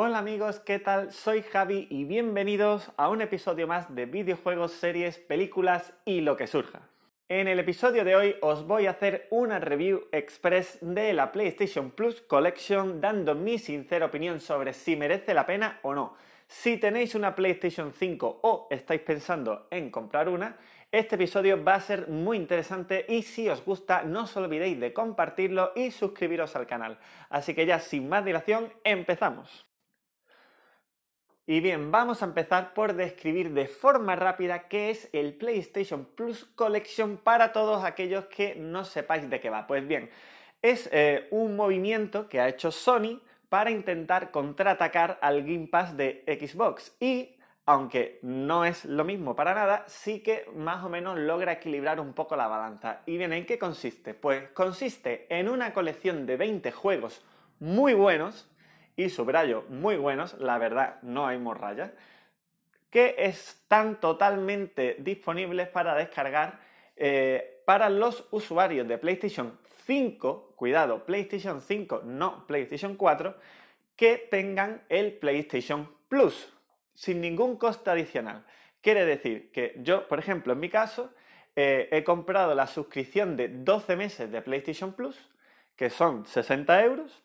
Hola amigos, ¿qué tal? Soy Javi y bienvenidos a un episodio más de videojuegos, series, películas y lo que surja. En el episodio de hoy os voy a hacer una review express de la PlayStation Plus Collection dando mi sincera opinión sobre si merece la pena o no. Si tenéis una PlayStation 5 o estáis pensando en comprar una, este episodio va a ser muy interesante y si os gusta no os olvidéis de compartirlo y suscribiros al canal. Así que ya sin más dilación, empezamos. Y bien, vamos a empezar por describir de forma rápida qué es el PlayStation Plus Collection para todos aquellos que no sepáis de qué va. Pues bien, es eh, un movimiento que ha hecho Sony para intentar contraatacar al Game Pass de Xbox y aunque no es lo mismo para nada, sí que más o menos logra equilibrar un poco la balanza. ¿Y bien, en qué consiste? Pues consiste en una colección de 20 juegos muy buenos, y subrayo muy buenos, la verdad no hay morralla, que están totalmente disponibles para descargar eh, para los usuarios de PlayStation 5, cuidado, PlayStation 5, no PlayStation 4, que tengan el PlayStation Plus sin ningún coste adicional. Quiere decir que yo, por ejemplo, en mi caso, eh, he comprado la suscripción de 12 meses de PlayStation Plus, que son 60 euros,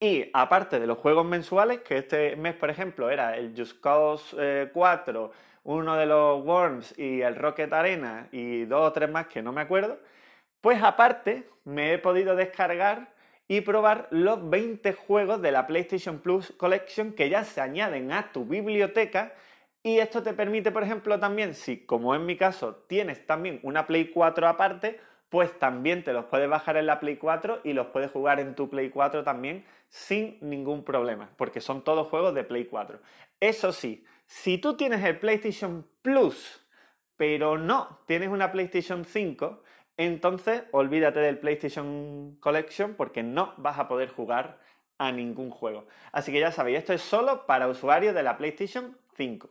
y aparte de los juegos mensuales, que este mes, por ejemplo, era el Just Cause 4, eh, uno de los Worms y el Rocket Arena y dos o tres más que no me acuerdo, pues aparte me he podido descargar y probar los 20 juegos de la PlayStation Plus Collection que ya se añaden a tu biblioteca. Y esto te permite, por ejemplo, también, si como en mi caso tienes también una Play 4 aparte, pues también te los puedes bajar en la Play 4 y los puedes jugar en tu Play 4 también sin ningún problema, porque son todos juegos de Play 4. Eso sí, si tú tienes el PlayStation Plus, pero no tienes una PlayStation 5, entonces olvídate del PlayStation Collection porque no vas a poder jugar a ningún juego. Así que ya sabéis, esto es solo para usuarios de la PlayStation 5.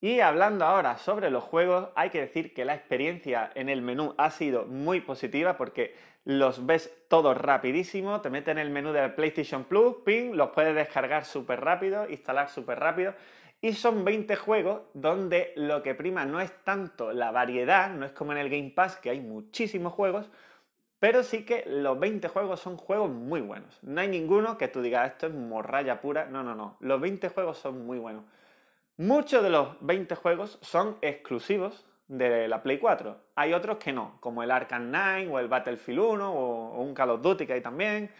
Y hablando ahora sobre los juegos, hay que decir que la experiencia en el menú ha sido muy positiva porque los ves todos rapidísimo, te metes en el menú de PlayStation Plus, ping, los puedes descargar súper rápido, instalar súper rápido y son 20 juegos donde lo que prima no es tanto la variedad, no es como en el Game Pass que hay muchísimos juegos, pero sí que los 20 juegos son juegos muy buenos. No hay ninguno que tú digas esto es morralla pura, no, no, no. Los 20 juegos son muy buenos. Muchos de los 20 juegos son exclusivos de la Play 4. Hay otros que no, como el Arkham Knight o el Battlefield 1 o, un Call of Duty que hay también.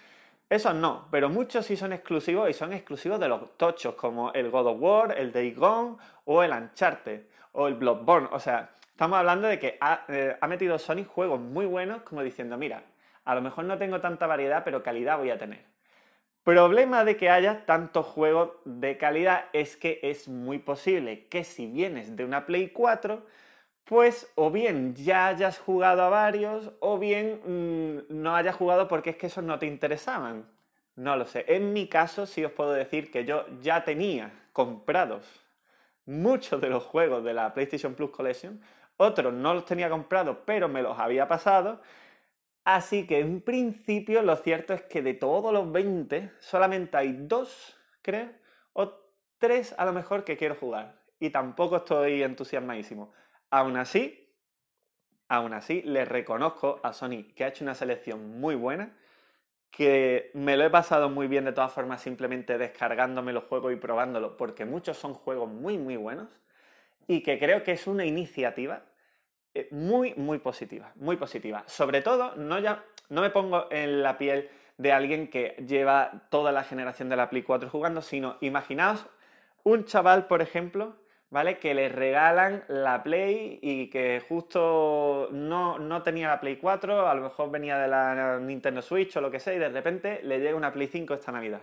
Esos no, pero muchos sí son exclusivos y son exclusivos de los tochos, como el God of War, el Day Gone o el Uncharted o el Bloodborne. O sea, estamos hablando de que ha, eh, ha metido Sony juegos muy buenos, como diciendo, mira, a lo mejor no tengo tanta variedad, pero calidad voy a tener. Problema de que haya tantos juegos de calidad es que es muy posible que si vienes de una Play 4, pues o bien ya hayas jugado a varios o bien mm, no hayas jugado porque es que esos no te interesaban. No lo sé. En mi caso sí os puedo decir que yo ya tenía comprados muchos de los juegos de la PlayStation Plus Collection. Otros no los tenía comprados, pero me los había pasado. Así que en principio lo cierto es que de todos los 20 solamente hay dos, creo, o tres a lo mejor que quiero jugar. Y tampoco estoy entusiasmadísimo. Aún así, aún así, le reconozco a Sony que ha hecho una selección muy buena, que me lo he pasado muy bien de todas formas simplemente descargándome los juegos y probándolos, porque muchos son juegos muy, muy buenos, y que creo que es una iniciativa eh, muy, muy positiva, muy positiva. Sobre todo, no, ya, no me pongo en la piel de alguien que lleva toda la generación de la Play 4 jugando, sino imaginaos un chaval, por ejemplo, ¿vale? Que le regalan la Play y que justo no, no, tenía la Play 4, a lo mejor venía de la Nintendo Switch o lo que sea, y de repente le llega una Play 5 esta Navidad.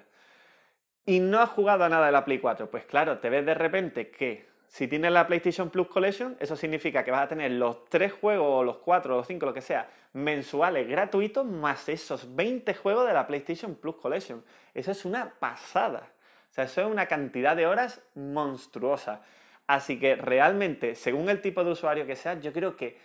Y no ha jugado a nada de la Play 4. Pues claro, te ves de repente que si tienes la PlayStation Plus Collection, eso significa que vas a tener los tres juegos, o los cuatro, o los cinco, lo que sea, mensuales gratuitos, más esos 20 juegos de la PlayStation Plus Collection. Eso es una pasada. O sea, eso es una cantidad de horas monstruosa. Así que realmente, según el tipo de usuario que seas, yo creo que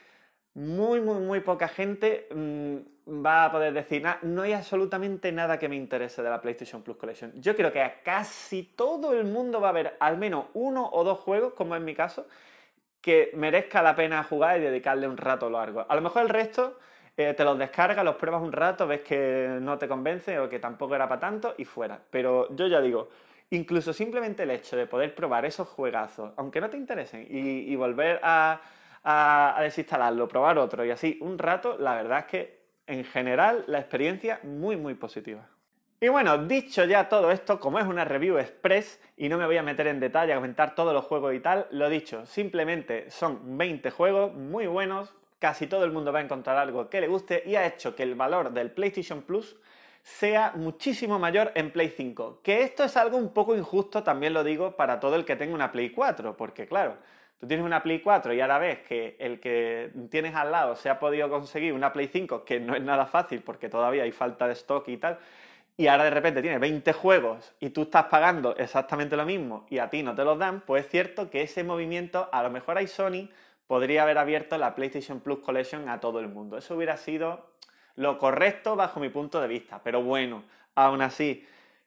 muy, muy, muy poca gente mm, va a poder decir, no hay absolutamente nada que me interese de la PlayStation Plus Collection. Yo creo que a casi todo el mundo va a haber al menos uno o dos juegos, como en mi caso, que merezca la pena jugar y dedicarle un rato largo. A lo mejor el resto eh, te los descargas, los pruebas un rato, ves que no te convence o que tampoco era para tanto y fuera. Pero yo ya digo, incluso simplemente el hecho de poder probar esos juegazos, aunque no te interesen, y, volver a, a, desinstalarlo, probar otro y así un rato, la verdad es que en general la experiencia muy muy positiva. Y bueno, dicho ya todo esto, como es una review express y no me voy a meter en detalle a comentar todos los juegos y tal, lo dicho, simplemente son 20 juegos muy buenos, casi todo el mundo va a encontrar algo que le guste y ha hecho que el valor del PlayStation Plus sea muchísimo mayor en Play 5. Que esto es algo un poco injusto, también lo digo, para todo el que tenga una Play 4, porque claro, tú tienes una Play 4 y ahora ves que el que tienes al lado se ha podido conseguir una Play 5, que no es nada fácil porque todavía hay falta de stock y tal, y ahora de repente tiene 20 juegos y tú estás pagando exactamente lo mismo y a ti no te los dan, pues es cierto que ese movimiento, a lo mejor hay Sony, podría haber abierto la PlayStation Plus Collection a todo el mundo. Eso hubiera sido lo correcto bajo mi punto de vista. Pero bueno, aún así,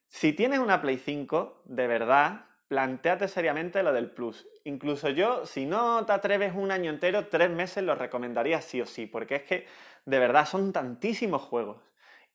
si tienes una Play 5, de verdad, planteate seriamente lo del Plus. Incluso yo, si no te atreves un año entero, tres meses lo recomendaría sí o sí, porque es que de verdad son tantísimos juegos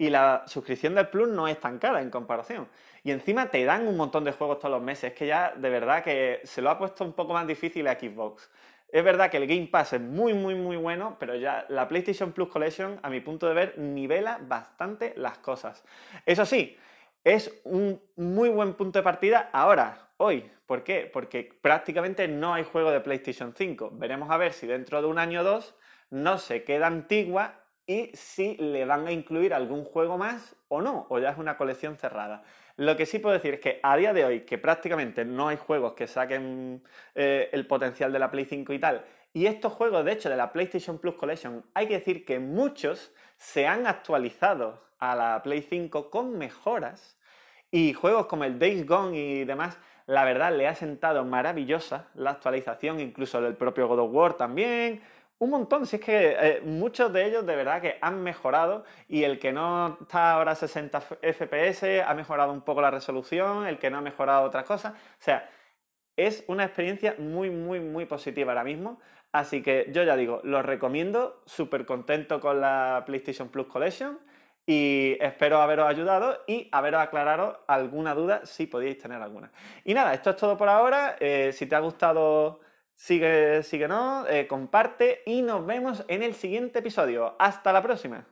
y la suscripción del Plus no es tan cara en comparación. Y encima te dan un montón de juegos todos los meses. Es que ya de verdad que se lo ha puesto un poco más difícil a Xbox. Es verdad que el Game Pass es muy, muy, muy bueno, pero ya la PlayStation Plus Collection, a mi punto de ver, nivela bastante las cosas. Eso sí, es un muy buen punto de partida ahora, hoy. ¿Por qué? Porque prácticamente no hay juego de PlayStation 5. Veremos a ver si dentro de un año o dos no se queda antigua y si le van a incluir algún juego más o no, o ya es una colección cerrada. Lo que sí puedo decir es que a día de hoy, que prácticamente no hay juegos que saquen eh, el potencial de la Play 5 y tal, y estos juegos, de hecho, de la PlayStation Plus Collection, hay que decir que muchos se han actualizado a la Play 5 con mejoras, y juegos como el Days Gone y demás, la verdad le ha sentado maravillosa la actualización, incluso del propio God of War también, un montón, si es que eh, muchos de ellos de verdad que han mejorado y el que no está ahora a 60 FPS ha mejorado un poco la resolución, el que no ha mejorado otras cosas. O sea, es una experiencia muy, muy, muy positiva ahora mismo. Así que yo ya digo, lo recomiendo, súper contento con la PlayStation Plus Collection y espero haberos ayudado y haberos aclarado alguna duda si podíais tener alguna. Y nada, esto es todo por ahora. Eh, si te ha gustado Sigue, síguenos, eh, comparte y nos vemos en el siguiente episodio. Hasta la próxima.